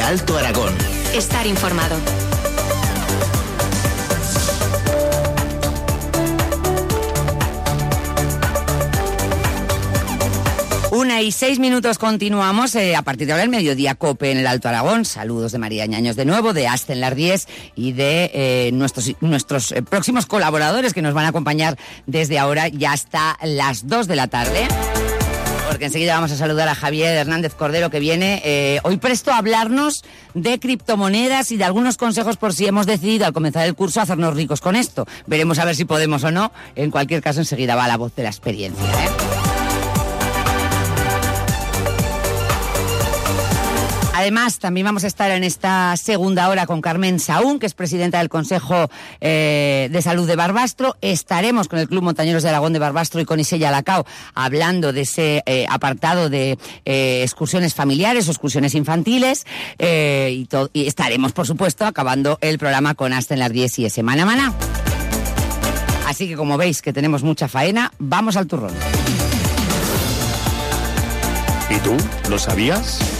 de Alto Aragón. Estar informado. Una y seis minutos continuamos eh, a partir de ahora el mediodía COPE en el Alto Aragón. Saludos de María Ñaños de nuevo, de Asten Lardies y de eh, nuestros, nuestros eh, próximos colaboradores que nos van a acompañar desde ahora ya hasta las dos de la tarde. Porque enseguida vamos a saludar a Javier Hernández Cordero que viene hoy presto a hablarnos de criptomonedas y de algunos consejos por si hemos decidido al comenzar el curso hacernos ricos con esto. Veremos a ver si podemos o no. En cualquier caso enseguida va la voz de la experiencia. Además, también vamos a estar en esta segunda hora con Carmen Saúl, que es presidenta del Consejo eh, de Salud de Barbastro. Estaremos con el Club Montañeros de Aragón de Barbastro y con Isella Lacao hablando de ese eh, apartado de eh, excursiones familiares o excursiones infantiles. Y, estaremos, por supuesto, acabando el programa con Hasta en las 10 y Semana Maná. Así que como veis que tenemos mucha faena, vamos al turrón. ¿Y tú? ¿Lo sabías?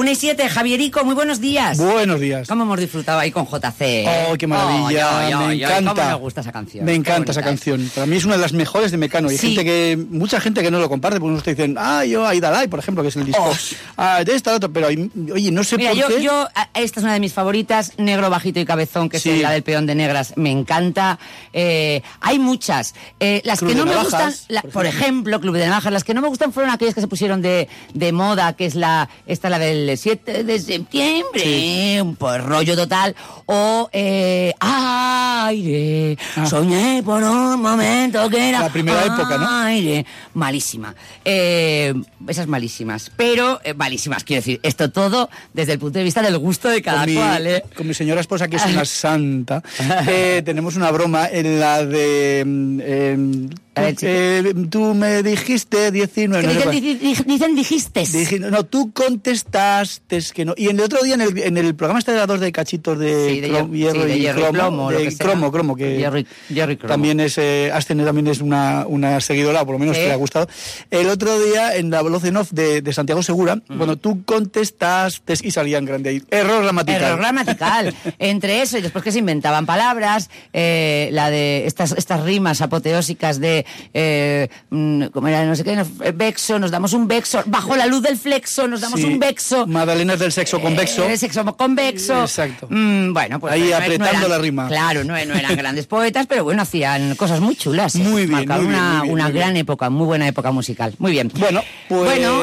Una y siete, Javierico, muy buenos días. Buenos días. ¿Cómo hemos disfrutado ahí con JC? ¡Oh, qué maravilla! me encanta. ¿Cómo me gusta esa canción? Me encanta esa canción. Para mí es una de las mejores de Mecano. Hay gente que, mucha gente que no lo comparte, porque unos te dicen, ah, yo Aidalai, por ejemplo, que es el disco. Oh. Ah, de esta, otro, pero oye, no sé Mira, por yo, qué. yo, esta es una de mis favoritas, Negro, Bajito y Cabezón, que Sí. es la del peón de negras. Me encanta. Eh, hay muchas. Eh, las Club que no me Navajas, gustan, la- por por ejemplo, Club de Navajas, las que no me gustan fueron aquellas que se pusieron de, de moda, que es la, esta la del 7 de septiembre, un pues, rollo total, o eh, aire, soñé por un momento que era Ah. La primera época, ¿no? aire, malísima. Eh, esas malísimas, pero eh, malísimas, quiero decir, esto todo desde el punto de vista del gusto de cada con mi, cual, ¿eh? con mi señora esposa, que es una santa, tenemos una broma en la de... mm, A ver, tú, eh, tú me dijiste 19... Que no sé dicen, cuál. di- di- dicen dijiste. Dije, no, tú contestaste que no. Y en el otro día, en el, en el programa este de las dos de cachitos de, Sí, de crom- hier- sí, de y hierro y cromo, plomo, lo de que cromo, cromo, que Hierro y- hierro y cromo. también es, eh, también es una, una seguidora, o por lo menos que le ha gustado. El otro día, en la voz en off de, de Santiago Segura, bueno, tú contestaste y salía en grande ahí. Error gramatical. Error gramatical. Entre eso y después que se inventaban palabras, eh, la de estas, estas rimas apoteósicas de, eh, mm, ¿cómo era? No sé qué, no, eh, vexo, nos damos un vexo, bajo la luz del flexo nos damos Sí, un vexo. Magdalenas del sexo convexo. Eh, sexo convexo. Exacto. Mm, bueno, pues Ahí no apretando eran- la rima. Claro, no, no eran grandes poetas, pero bueno, hacían cosas muy chulas. ¿eh? Muy bien, Marcaron muy bien, una, muy bien, una muy bien. gran época, muy buena época musical. Muy bien. Bueno, pues Bueno,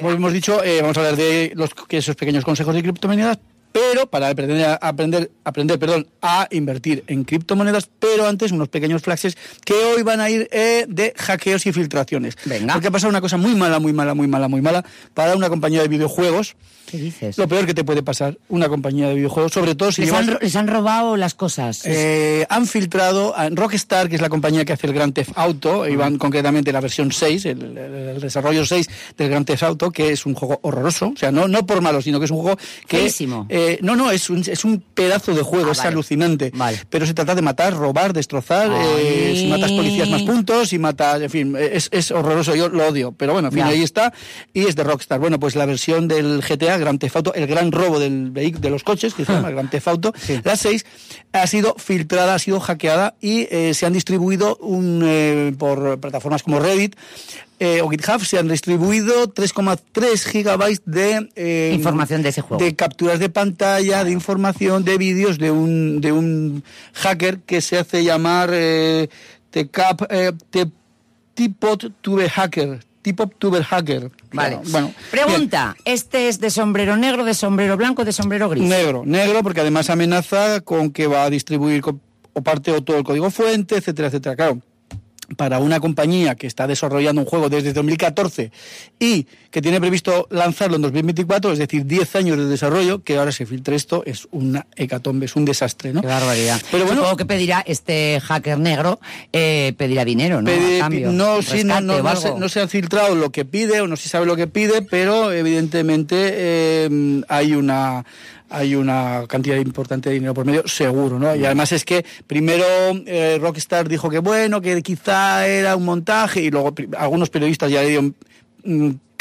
como hemos dicho, vamos a hablar de los, que esos pequeños consejos de criptomonedas, pero para aprender, a- aprender, aprender perdón, a invertir en criptomonedas, pero antes unos pequeños flashes que hoy van a ir eh, de hackeos y filtraciones. Venga. Porque ha pasado una cosa muy mala, muy mala, muy mala, muy mala para una compañía de videojuegos. ¿Qué dices? Lo peor que te puede pasar una compañía de videojuegos, sobre todo si Les llevas- han, les han robado las cosas. eh, han filtrado a Rockstar, que es la compañía que hace el Grand Theft Auto, y van concretamente la versión 6, el, el- el desarrollo 6 del Grand Theft Auto, que es un juego horroroso, o sea, no, no por malo, sino que es un juego que... Eh, no, no, es un, es un pedazo de juego, Ah, es vale. alucinante. Vale. Pero se trata de matar, robar, destrozar, eh, si matas policías más puntos, si matas, en fin, es, es horroroso, yo lo odio, pero bueno, en fin, Ya. ahí está, y es de Rockstar. Bueno, pues la versión del GTA, Grand Theft Auto, el gran robo del de los coches, que se llama el Grand Theft Auto, la 6, ha sido filtrada, ha sido hackeada y eh, se han distribuido un, por plataformas como Reddit eh, o GitHub, se han distribuido 3,3 gigabytes de... eh, Información de ese juego. De capturas de pantalla, de información, de vídeos de un, de un hacker que se hace llamar eh, Tecap, eh, Te- Teapot Tube Hacker. Teapot Tuber Hacker. Vale. Bueno, Pregunta, ¿este es de sombrero negro, de sombrero blanco, de sombrero gris? Negro, negro, porque además amenaza con que va a distribuir o parte o todo el código fuente, etcétera, etcétera. Claro, para una compañía que está desarrollando un juego desde 2014 y que tiene previsto lanzarlo en 2024, es decir, 10 años de desarrollo, que ahora se filtre esto, es una hecatombe, es un desastre, ¿no? Qué barbaridad. Pero bueno, Supongo que pedirá este hacker negro, eh, pedirá dinero, ¿no? no, sí, no, no, se, ha filtrado lo que pide o no se sabe lo que pide, pero evidentemente eh, hay una hay una cantidad importante de dinero por medio, seguro, ¿no? Y además es que primero eh, Rockstar dijo que bueno, que quizá era un montaje, y luego algunos periodistas ya le dieron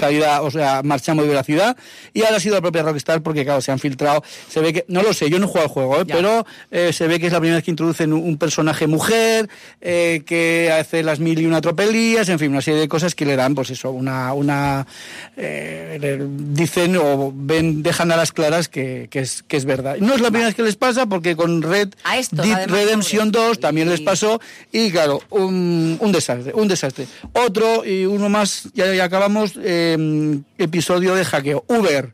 caída, o sea, marchamos de ciudad y ahora ha sido la propia Rockstar porque, claro, se han filtrado, se ve que, no lo sé, yo no he jugado al juego, ¿eh? pero eh, se ve que es la primera vez que introducen un, personaje mujer, eh, que hace las mil y una tropelías, en fin, una serie de cosas que le dan, pues eso, una, una dicen o ven, dejan a las claras que, que, es, que es verdad. No es la primera vez que les pasa porque con Red Dead Redemption 2 también les pasó y, claro, un, un desastre, un desastre. Otro y uno más, ya, ya acabamos, Em, episodio de hackeo. Uber.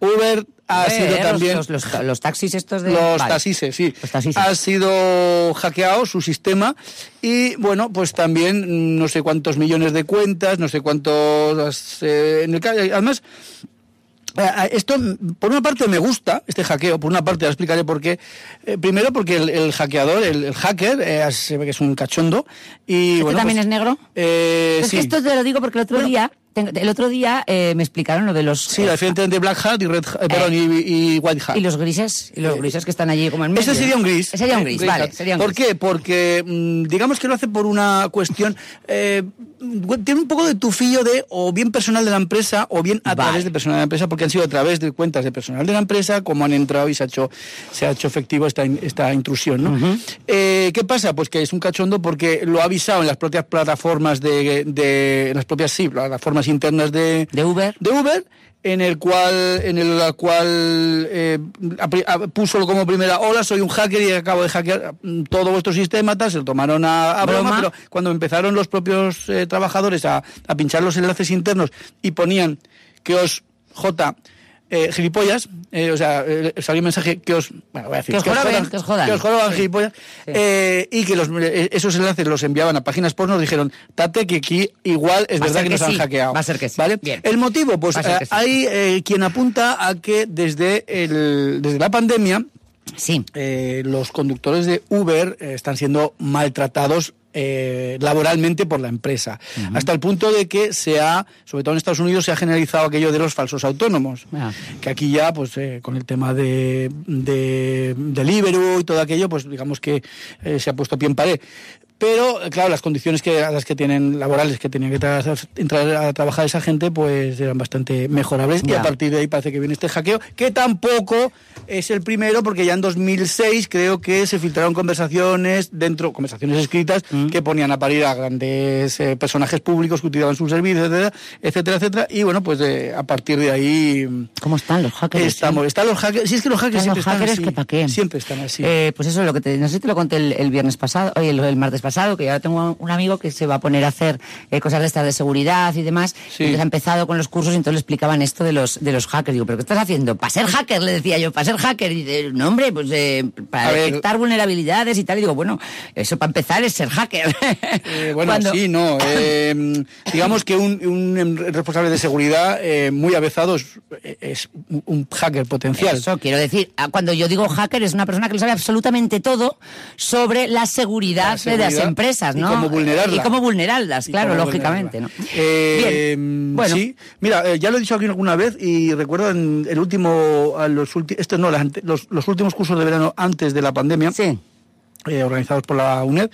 Uber ha sido también los, taxis estos de los taxis sí ha sido hackeado su sistema y bueno pues también no sé cuántos millones de cuentas no sé cuántos eh, en el, además eh, eh, esto, por una parte, me gusta este hackeo, por una parte, ya explicaré por qué. primero, porque el, hackeador, el, hacker, se ve que es un cachondo. Y, ¿Este también pues, es negro? sí. esto te lo digo porque el otro día el otro día eh, me explicaron lo de los... Sí, la diferencia entre Black Hat y, Red, eh, perdón, y, White Hat. Y los grises, y los grises que están allí como en medio. Ese sería un gris. sería un gris, vale. Sería un ¿Por qué? Porque mm, digamos que lo hace por una cuestión... Eh, tiene un poco de tufillo de o bien personal de la empresa o bien a través de personal de la empresa, porque han sido a través de cuentas de personal de la empresa como han entrado y se ha hecho, se ha hecho efectivo esta, esta intrusión. ¿no? ¿Qué pasa? Pues que es un cachondo porque lo ha avisado en las propias plataformas de, de las propias sí, plataformas internas de, de, Uber. De Uber en el cual en el cual eh, puso como primera hola soy un hacker y acabo de hackear mm, todo vuestro sistema tal se lo tomaron a, broma, pero cuando empezaron los propios eh, trabajadores a, a pinchar los enlaces internos y ponían que os J eh, gilipollas, eh, o sea, eh, salió un mensaje que os, bueno, voy a decir, que os, jodan, que os jodan, que os jodan gilipollas, Eh, y que los, eh, esos enlaces los enviaban a páginas porno, dijeron, tate que aquí igual es verdad que, nos han hackeado. Va a ser que sí. ¿Vale? El motivo, pues hay quien apunta a que desde, el, desde la pandemia, Sí. los conductores de Uber están siendo maltratados eh, laboralmente por la empresa. Hasta el punto de que se ha, sobre todo en Estados Unidos, se ha generalizado aquello de los falsos autónomos. Ah. Que aquí ya, pues eh, con el tema de, de, Deliveroo y todo aquello, pues digamos que eh, se ha puesto pie en pared. Pero, claro, las condiciones que, las que tienen laborales que tenían que entrar a trabajar esa gente, pues eran bastante mejorables. Y a partir de ahí parece que viene este hackeo, que tampoco es el primero, porque ya en 2006 creo que se filtraron conversaciones dentro, conversaciones escritas, mm. que ponían a parir a grandes eh, personajes públicos que utilizaban sus servicios, etcétera, etcétera, etcétera. Y bueno, pues eh, a partir de ahí. ¿Cómo están los hackers? Estamos, están los hackers. Sí, es que los hackers siempre están así. Que qué. Siempre están así. Eh, pues eso es lo que te. No sé si te lo conté el, viernes pasado, oye, el martes pasado que ya tengo un amigo que se va a poner a hacer eh, cosas de estas de seguridad y demás. Y ha empezado con los cursos y entonces le explicaban esto de los, de los hackers. Digo, ¿pero qué estás haciendo? Para ser hacker, le decía yo, para ser hacker. Y dice, no, hombre, pues eh, para detectar vulnerabilidades y tal. Y digo, bueno, eso para empezar es ser hacker. Eh, bueno, sí, no. digamos que un, responsable de seguridad muy avezado es, un hacker potencial. Eso quiero decir, ah, cuando yo digo hacker es una persona que lo sabe absolutamente todo sobre la seguridad, de las empresas, ¿no? Y cómo vulnerarlas. Y cómo vulnerarlas, claro, lógicamente, ¿no? Eh, Bien. Bueno. Sí, mira, eh, ya lo he dicho aquí alguna vez y recuerdo en el último, los últimos, no, los, los últimos cursos de verano antes de la pandemia. Sí. Eh, organizados por la UNED,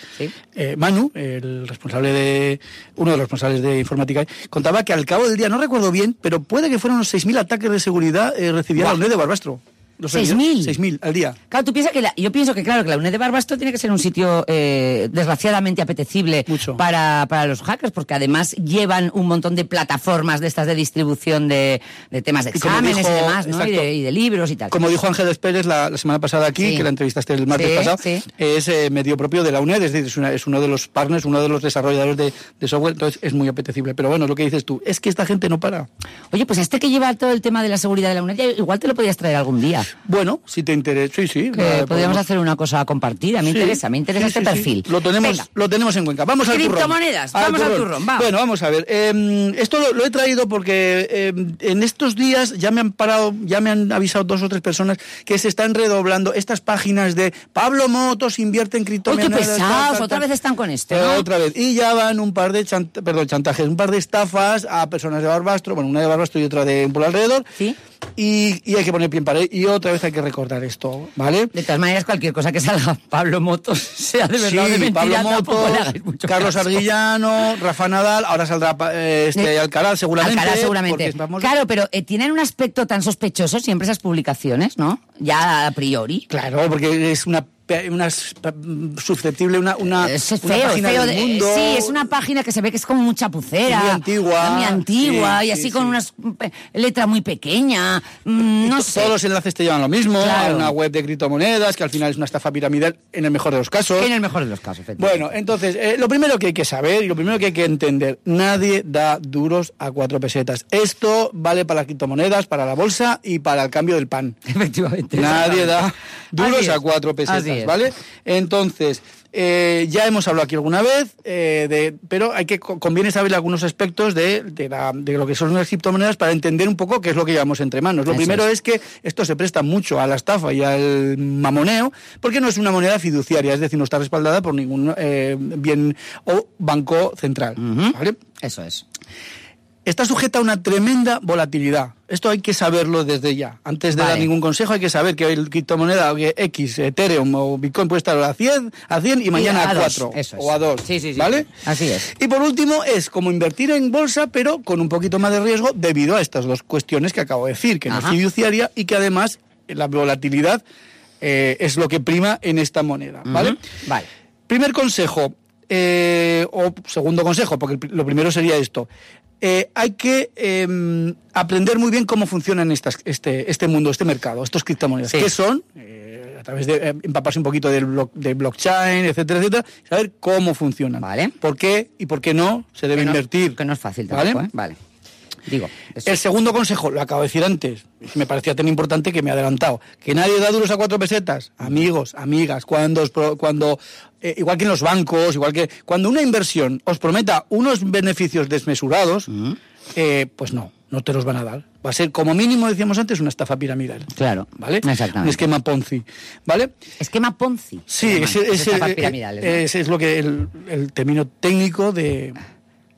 eh, Manu, el responsable de, uno de los responsables de informática, contaba que al cabo del día, no recuerdo bien, pero puede que fueran unos 6.000 ataques de seguridad eh, recibida la UNED de Barbastro. ¿Seis mil? Seis mil al día. Claro, tú piensas que yo pienso que claro que la UNED de Barbasto tiene que ser un sitio eh, desgraciadamente apetecible Para, para los hackers, porque además llevan un montón de plataformas de estas de distribución de, de temas de exámenes y, demás, ¿no? Y de, libros y tal. Como dijo Ángel Pérez la, semana pasada aquí, que la entrevistaste el martes pasado, es eh, medio propio de la UNED, es decir, es, uno de los partners, uno de los desarrolladores de, de, software, entonces es muy apetecible. Pero bueno, lo que dices tú, es que esta gente no para. Oye, pues este que lleva todo el tema de la seguridad de la UNED, igual te lo podías traer algún día. Bueno, si te interesa, sí, sí. Podríamos podemos- hacer una cosa compartida. Me Sí, interesa, me interesa sí, este sí, perfil. Lo tenemos, Venga. lo tenemos en cuenta. Vamos al turrón. Criptomonedas, vamos al turrón, va. Bueno, vamos a ver. eh, esto lo, lo he traído porque eh, en estos días ya me han parado, ya me han avisado dos o tres personas que se están redoblando estas páginas de Pablo Motos invierte en Uy, qué criptomonedas. tal, pesados, tal, otra vez están con esto. Eh, ¿no? Otra vez. Y ya van un par de chant- perdón, chantajes, un par de estafas a personas de Barbastro, bueno, una de Barbastro y otra de un por alrededor. Sí. Y, y hay que poner pie en pared. Y otra vez hay que recordar esto, ¿vale? De todas maneras, cualquier cosa que salga Pablo Motos, sea de verdad de Sí, mentira, Pablo Motos, Carlos caso. Arguillano, Rafa Nadal, ahora saldrá eh, este Eh, Alcaraz seguramente. Alcalá seguramente. Claro, pero eh, tienen un aspecto tan sospechoso siempre esas publicaciones, ¿no? Ya a priori. Claro, porque es una, una susceptible, una, una, Es una feo, página feo. del de- mundo. sí, es una página que se ve que es como muy chapucera. Muy antigua. Muy antigua, Sí, y sí, así con sí. una letra muy pequeña. mm, no sé. Todos los enlaces te llevan lo mismo, Claro. a una web de criptomonedas, que al final es una estafa piramidal en el mejor de los casos. En el mejor de los casos, efectivamente. Bueno, entonces, eh, lo primero que hay que saber y lo primero que hay que entender, nadie da duros a cuatro pesetas. Esto vale para las criptomonedas, para la bolsa y para el cambio del pan. Efectivamente. Nadie da duros es. a cuatro Así pesetas, es. ¿vale? Entonces, eh, ya hemos hablado aquí alguna vez, eh, de, pero hay que co- conviene saber algunos aspectos de, de la- de lo que son las criptomonedas para entender un poco qué es lo que llevamos entre manos. Lo Eso primero es. es. que esto se presta mucho a la estafa y al mamoneo, porque no es una moneda fiduciaria, es decir, no está respaldada por ningún eh, bien o banco central. ¿vale? Eso es. Está sujeta a una tremenda volatilidad. Esto hay que saberlo desde ya. Antes de Vale. dar ningún consejo hay que saber que el criptomoneda X, Ethereum o Bitcoin puede estar a 100, a 100 y mañana a a, dos, 4 eso es. o a 2. Sí, sí, sí. ¿Vale? Así es. Y por último es como invertir en bolsa pero con un poquito más de riesgo debido a estas dos cuestiones que acabo de decir, que no Ajá. es fiduciaria y que además la volatilidad eh, es lo que prima en esta moneda. ¿vale? Vale. Primer consejo, eh, o segundo consejo, porque lo primero sería esto. Eh, hay que eh, aprender muy bien cómo funcionan estas, este, este mundo, este mercado, estos criptomonedas. Sí. ¿Qué son? Eh, a través de eh, empaparse un poquito del, blo- del blockchain, etcétera, etcétera, saber cómo funcionan. Vale. ¿Por qué y por qué no se debe Que no- invertir? Que no es fácil ¿Vale? tampoco, ¿eh? Vale. Digo, eso. El segundo consejo, lo acabo de decir antes, me parecía tan importante que me he adelantado. Que nadie da duros a cuatro pesetas. Amigos, amigas, cuando, cuando eh, igual que en los bancos, igual que cuando una inversión os prometa unos beneficios desmesurados, eh, pues no, no te los van a dar. Va a ser, como mínimo, decíamos antes, una estafa piramidal. Claro, ¿Vale? exactamente. Un esquema Ponzi. ¿Vale? Esquema Ponzi. Sí, ese- estafas eh, ese es lo que el, el término técnico de,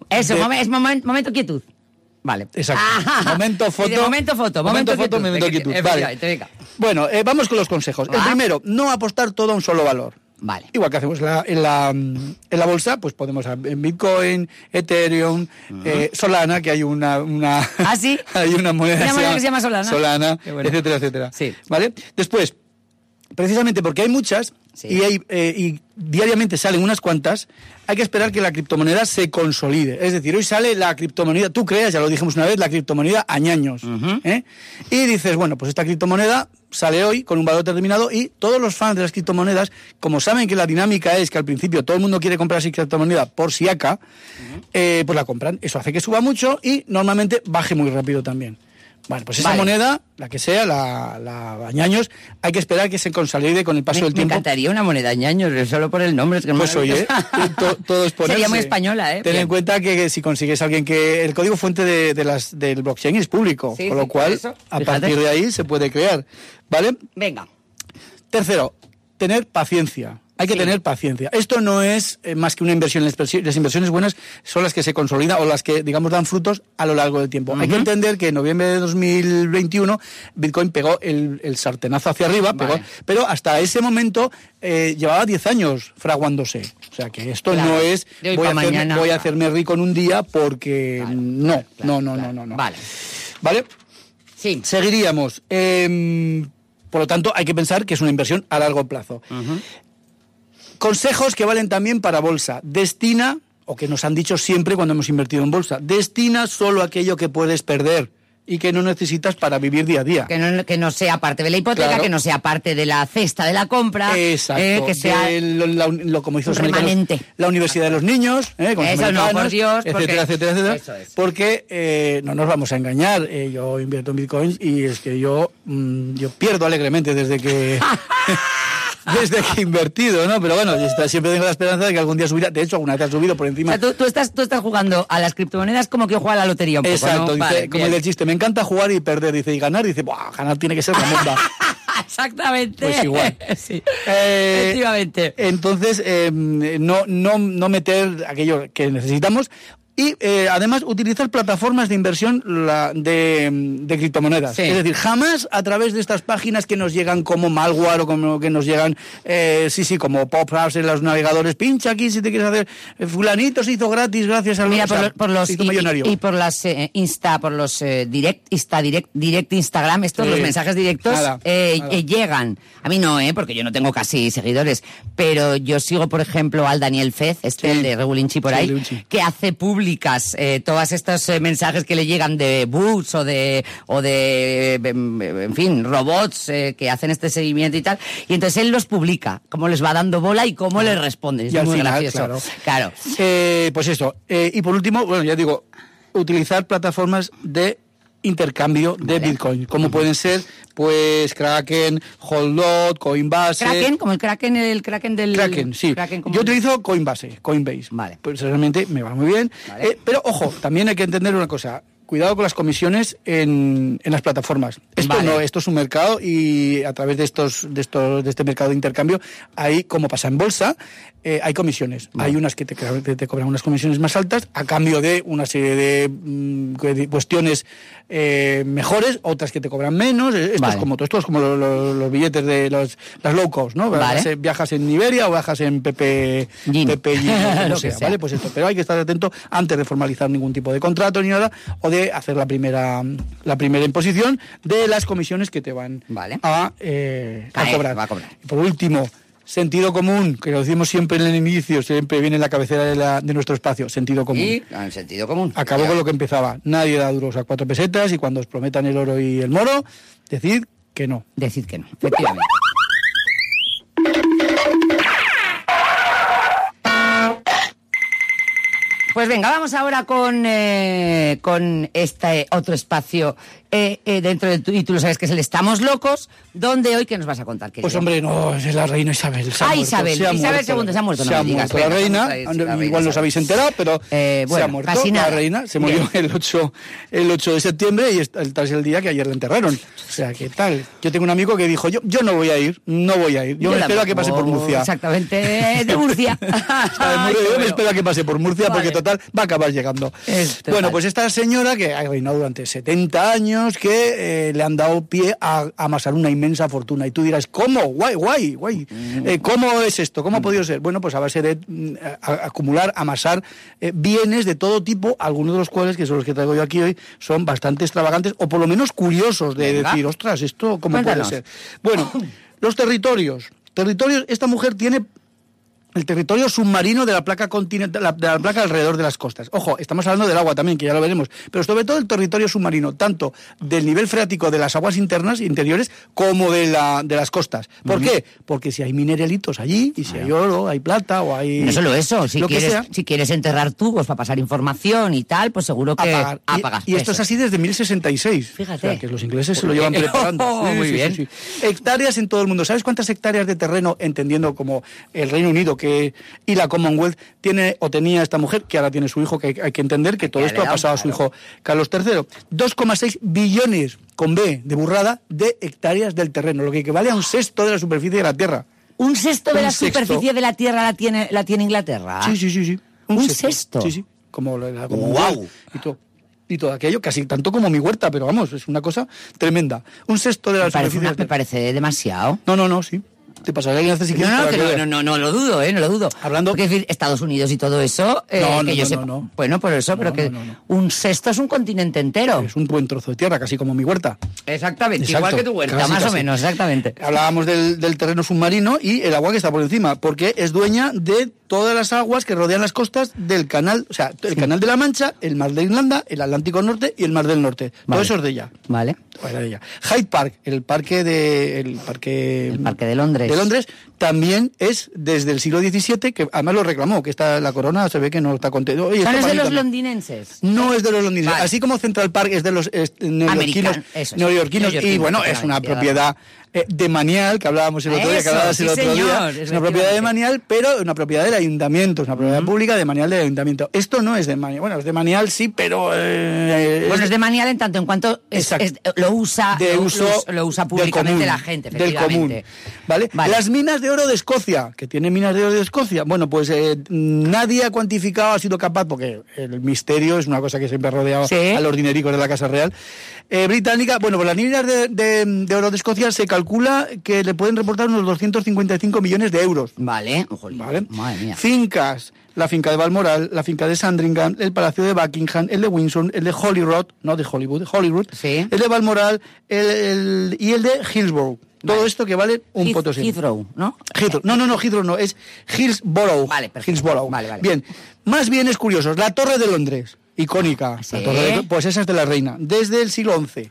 Eso, de- momen- es momen- momento quietud. Vale. Exacto. Ah, momento de foto. momento foto. Momento, foto, quietud. momento quietud. efectivamente, Vale. venga. Bueno, eh, vamos con los consejos. El primero, no apostar todo a un solo valor. Vale. Igual que hacemos la- en, la, en la bolsa, pues podemos en Bitcoin, Ethereum, eh, Solana, que hay una, una ¿Ah, sí? hay una moneda, ¿Una moneda que se llama Solana? Solana, bueno. etcétera, etcétera. Sí. ¿Vale? Después, precisamente porque hay muchas Sí. y, hay, eh, y diariamente salen unas cuantas, hay que esperar que la criptomoneda se consolide. Es decir, hoy sale la criptomoneda, tú creas, ya lo dijimos una vez, la criptomoneda añaños. ¿eh? Y dices, bueno, pues esta criptomoneda sale hoy con un valor determinado y todos los fans de las criptomonedas, como saben que la dinámica es que al principio todo el mundo quiere comprar esa criptomoneda por si acá, eh, pues la compran. Eso hace que suba mucho y normalmente baje muy rápido también. Bueno, pues esa Vale. moneda, la que sea, la, la añaños, hay que esperar que se consolide con el paso Me, del me tiempo. encantaría una moneda ñaños, solo por el nombre. Es que es Pues oye, to- todo es ponerse. Sería muy española, ¿eh? Ten Bien. en cuenta que, que si consigues a alguien que el código fuente de, de las, del blockchain es público, Sí, con lo sí, cual eso, a partir de ahí se puede crear, ¿vale? Venga. Tercero, tener paciencia. Hay que Sí. tener paciencia. Esto no es eh, más que una inversión. Las inversi- las inversiones buenas son las que se consolidan o las que, digamos, dan frutos a lo largo del tiempo. Hay que entender que en noviembre de 2021 Bitcoin pegó el, el sartenazo hacia arriba, pegó- pero hasta ese momento eh, llevaba 10 años fraguándose. O sea que esto Claro. no es voy a, hacerme, mañana. voy a hacerme rico en un día porque no, no, no, no, no, no. Vale. ¿Vale? Sí. Seguiríamos. Em, por lo tanto, hay que pensar que es una inversión a largo plazo. Consejos que valen también para bolsa. Destina, o que nos han dicho siempre cuando hemos invertido en bolsa, destina solo aquello que puedes perder. y que no necesitas para vivir día a día. Que no, que no sea parte de la hipoteca, Claro. que no sea parte de la cesta de la compra. Exacto. eh, que sea... de lo, la- lo- como hizo remanente. la universidad de los niños, eh, con los Eso no, por Dios, porque- etcétera, etcétera, etcétera. Eso es. Porque eh, no nos vamos a engañar. eh, yo invierto en bitcoins y es que yo, mm, yo pierdo alegremente desde que. Desde que he invertido, ¿no? Pero bueno, siempre tengo la esperanza de que algún día subirá. De hecho, alguna vez ha subido por O encima. sea, tú, tú estás, tú estás jugando a las criptomonedas como que yo juego a la lotería un poco, Exacto, ¿no? dice, Vale, como el bien. del chiste, me encanta jugar y perder, dice, y ganar, dice, Buah, ganar tiene que ser la bomba. Exactamente. Pues igual. sí. Eh, Efectivamente. Entonces, eh, no, no, no meter aquello que necesitamos. Y eh, además utilizar plataformas de inversión la- de, de criptomonedas. Sí. Es decir, jamás a través de estas páginas que nos llegan como malware o como que nos llegan, eh, sí, sí, como pop-ups en los navegadores. Pincha aquí si te quieres hacer. eh, Fulanito se hizo gratis gracias a Mira, o por, sea, los- por y, millonario. y- y por las eh, Insta, por los eh, direct, Insta, direct, direct Instagram, estos Sí. los mensajes directos Nada, nada. llegan. A mí no, eh, porque yo no tengo casi seguidores, pero yo sigo, por ejemplo, al Daniel Fez, este Sí. el de Regulinchi por ahí, que hace públicas eh, todos estos eh, mensajes que le llegan de bots o de o de em, en fin robots eh, que hacen este seguimiento y tal, y entonces él los publica, cómo les va dando bola y cómo les responden. Es muy final, gracioso. claro. claro. Pues eso. Y por último, bueno, ya digo, utilizar plataformas de intercambio de Vale. Bitcoin, como pueden ser, pues, Kraken, Holdot, Coinbase. Kraken, como el Kraken, el Kraken del... Kraken, sí. Kraken Yo utilizo Coinbase, Coinbase. Vale. Pues realmente me va muy bien. Vale. Eh, pero ojo, también hay que entender una cosa. Cuidado con las comisiones en, en las plataformas. Esto Vale. no, esto es un mercado y a través de estos, de estos, de este mercado de intercambio, hay, como pasa en bolsa, eh, hay comisiones. Hay unas que te, te cobran unas comisiones más altas a cambio de una serie de, mm, de cuestiones eh, mejores, otras que te cobran menos. Esto Vale. es como todo, esto es como lo- lo- los billetes de los, las low cost, ¿no? Viajas en- Iberia o viajas en PP, Gin. PP como sea. ¿vale? Pues esto, pero hay que estar atento antes de formalizar ningún tipo de contrato ni nada, o de hacer la primera, la primera imposición de las comisiones que te van Vale. a, eh, a cobrar. va a cobrar. Y por último, sentido común, que lo decimos siempre en el inicio, siempre viene en la cabecera de, la- de nuestro espacio, sentido común. Y en sentido común. Acabó con lo que empezaba. Nadie da duros a cuatro pesetas y cuando os prometan el oro y el moro, decid que no. Decid que no, efectivamente. Pues venga, vamos ahora con, eh, con este otro espacio eh, eh, dentro de tu, y tú lo sabes que es el Estamos Locos, donde hoy, ¿qué nos vas a contar? Pues querido? hombre, no, es la reina Isabel. se Ah, muerto, Isabel, se Isabel. II se ha muerto, no Se ha me digas, la reina, a la igual no os habéis enterado, pero Eh, bueno, se ha muerto casi la reina, se murió Bien. el 8, el 8 de septiembre y el, es el día que ayer la enterraron. O sea, ¿qué tal? Yo tengo un amigo que dijo, yo, yo no voy a ir, no voy a ir, yo, me espero a que pase por Murcia. Exactamente, de Murcia. Ay, yo me espero a que pase por Murcia porque Vale. Va a acabar llegando. Es total. Bueno, pues esta señora que ha reinado durante 70 años que eh, le han dado pie a, a amasar una inmensa fortuna. Y tú dirás, ¿cómo? Guay, guay, guay. Mm. Eh, ¿Cómo es esto? ¿Cómo ha podido ser? Bueno, pues a base de mm, a- acumular, amasar eh, bienes de todo tipo, algunos de los cuales, que son los que traigo yo aquí hoy, son bastante extravagantes o por lo menos curiosos de decir, ostras, ¿esto cómo Cuéntanos. puede ser? Bueno, los territorios. Territorios, esta mujer tiene el territorio submarino de la placa continental, de la placa alrededor de las costas. Ojo, estamos hablando del agua también, que ya lo veremos, pero sobre todo el territorio submarino, tanto del nivel freático de las aguas internas, interiores, como de, la, de las costas. ¿Por qué? Porque si hay mineralitos allí, y si hay oro, hay plata, o hay... No solo eso, si lo que quieres, sea, si quieres enterrar tubos para pasar información y tal, pues seguro que apagar. Y- apagas. Y, esto es así desde 1066. Fíjate. O sea, que los ingleses se lo llevan preparando. Oh, muy bien. Hectáreas en todo el mundo. ¿Sabes cuántas hectáreas de terreno, entendiendo como el Reino Unido que y la Commonwealth, tiene o tenía esta mujer, que ahora tiene su hijo, que hay, que entender que todo esto ha pasado a su hijo Carlos III. 2,6 billones, con B, de burrada, de hectáreas del terreno, lo que equivale a un sexto de la superficie de la Tierra. ¿Un sexto de Un la sexto. superficie de la Tierra la tiene, la tiene Inglaterra? Sí, sí, sí, sí. ¿Un sexto? Sí, sí. Como la. Commonwealth y todo. Y todo aquello, casi tanto como mi huerta, pero vamos, es una cosa tremenda. Un sexto de la Me parece, superficie una- me parece demasiado. No, no, no, sí. Te pasaré el enlace si quieres. No, no, que no, no, no, lo dudo, ¿eh? No lo dudo. Hablando- Porque es decir, Estados Unidos y todo eso, eh, No, no, que yo no, sepa- no, no. Bueno, por eso, pero que un sexto es un continente entero. Es un buen trozo de tierra, casi como mi huerta. Exactamente, Exacto, igual que tu huerta, casi, más o menos, exactamente. Hablábamos del, del terreno submarino y el agua que está por encima, porque es dueña de todas las aguas que rodean las costas del canal, o sea, el canal de la Mancha, el mar de Irlanda, el Atlántico Norte y el mar del Norte. Vale. Todo eso es de ella. Vale. Era de ella. Hyde Park, el parque de el parque El parque de Londres. De Londres también es desde el siglo XVII que además lo reclamó que está la corona se ve que no está contento. Oye, ¿Son esto es de los también. londinenses? No es de los londinenses. Vale. Así como Central Park es de los es, neoyorquinos, neoyorquinos, y bueno, es una propiedad eh, de Manial, que hablábamos el otro día, que hablabas sí, el otro señor, día. Es una propiedad de efectivamente. Manial, pero una propiedad del ayuntamiento, es una propiedad pública de Manial del ayuntamiento. Esto no es de Manial. Bueno, es de Manial sí, pero... eh, Bueno, es de manial en tanto en cuanto es- Exacto. es- lo usa de lo, uso lo- lo usa públicamente común, la gente, del común, efectivamente. ¿vale? Vale. Las minas de oro de Escocia, que tiene minas de oro de Escocia, bueno, pues eh, nadie ha cuantificado, ha sido capaz, porque el misterio es una cosa que siempre ha rodeado Sí. a los dinericos de la Casa Real eh, británica. Bueno, pues las minas de, de- de oro de Escocia se calcula que le pueden reportar unos 255 millones de euros. Vale, ¿Vale? madre mía. Fincas, la finca de Balmoral, la finca de Sandringham, el Palacio de Buckingham, el de Windsor, el de Holyrood, no de Hollywood, de Holyrood, Sí. el de Balmoral el, el- y el de Hillsborough. Todo Vale. esto que vale un Heath- potosí. Heathrow, ¿no? Heathrow. No, no, no, Heathrow no, es Hillsborough. Vale, perfecto. Hillsborough. Vale, vale. Bien, más bienes curiosos. La Torre de Londres, icónica. Sí. La Torre de- pues esa es de la reina, desde el siglo XI.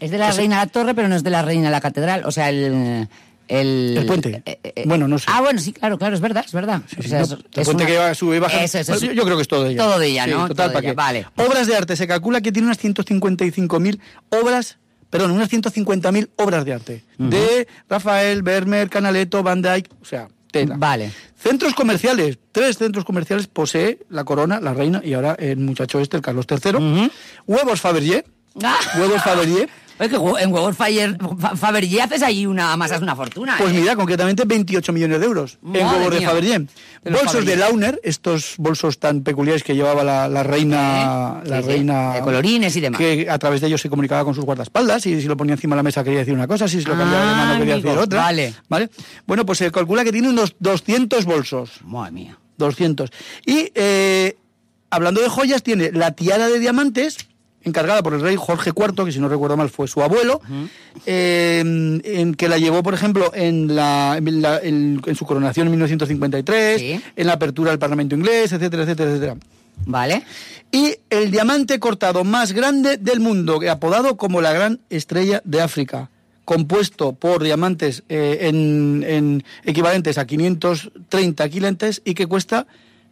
Es de la reina la torre, pero no es de la reina la catedral. O sea, el. El, El puente. eh, eh, Bueno, no sé. Ah, bueno, sí, claro, claro, es verdad, es verdad. Sí, O sí, sea, no, es- el es puente una- que sube y baja. Eso, eso, yo creo que es todo de ella. Todo de ella, Sí, ¿no? Total, Todo de ¿para ella, qué? vale. Obras de arte. Se calcula que tiene unas 155.000 obras, perdón, unas 150.000 obras de arte. De Rafael, Vermeer, Canaletto, Van Dyck, o sea, tela. Vale. Centros comerciales. Tres centros comerciales posee la corona, la reina y ahora el muchacho este, el Carlos III. Huevos Fabergé. Ah. Huevos Fabergé. Oye, que en Huevos Fabergé haces ahí una amasas una fortuna. Pues ¿eh? mira, concretamente 28 millones de euros en huevos de mía. Fabergé. De Bolsos de. Launer, estos bolsos tan peculiares que llevaba la, la reina, ¿Eh? la Sí, sí, reina de colorines y demás. que a través de ellos se comunicaba con sus guardaespaldas, y si lo ponía encima de la mesa quería decir una cosa, si se lo cambiaba de mano Ah, quería amigo, decir otra. vale. ¿vale? Bueno, pues se calcula que tiene unos 200 bolsos. Madre mía. 200. Y eh, hablando de joyas, tiene la tiara de diamantes, encargada por el rey Jorge IV, que si no recuerdo mal fue su abuelo, eh, en que la llevó, por ejemplo, en, la, en, la- en- en su coronación en 1953, Sí. en la apertura del Parlamento inglés, etcétera, etcétera, etcétera. Vale. Y el diamante cortado más grande del mundo, apodado como la gran estrella de África, compuesto por diamantes eh, en, en equivalentes a 530 quilates y que cuesta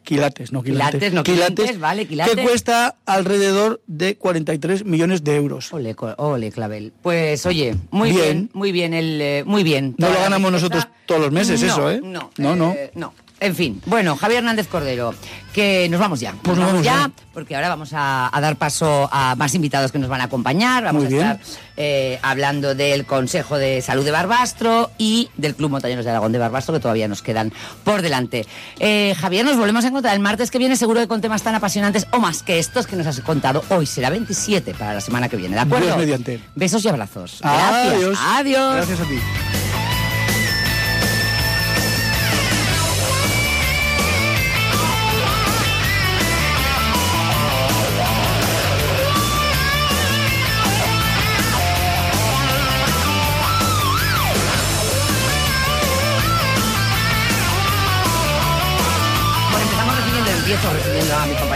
quilates, no quilates, Quilates, no quilates, vale, quilates. que cuesta alrededor de 43 millones de euros. Ole, ole, Clavel. Pues oye, muy Bien. bien, muy bien, el, eh, muy bien. No lo ganamos nosotros todos los meses, No, eso, ¿eh? No, No, no. eh, no. En fin, bueno, Javier Hernández Cordero, que nos vamos ya. Pues nos vamos ya. porque ahora vamos a, a dar paso a más invitados que nos van a acompañar. Vamos Muy a bien. estar eh, hablando del Consejo de Salud de Barbastro y del Club Montañeros de Aragón de Barbastro, que todavía nos quedan por delante. Eh, Javier, nos volvemos a encontrar el martes que viene, seguro que con temas tan apasionantes o más que estos que nos has contado hoy. Será 27 para la semana que viene, ¿de acuerdo? Dios mediante. Besos y abrazos. Gracias. Adiós. Adiós. Gracias a ti. Empiezo recibiendo a mi compañero.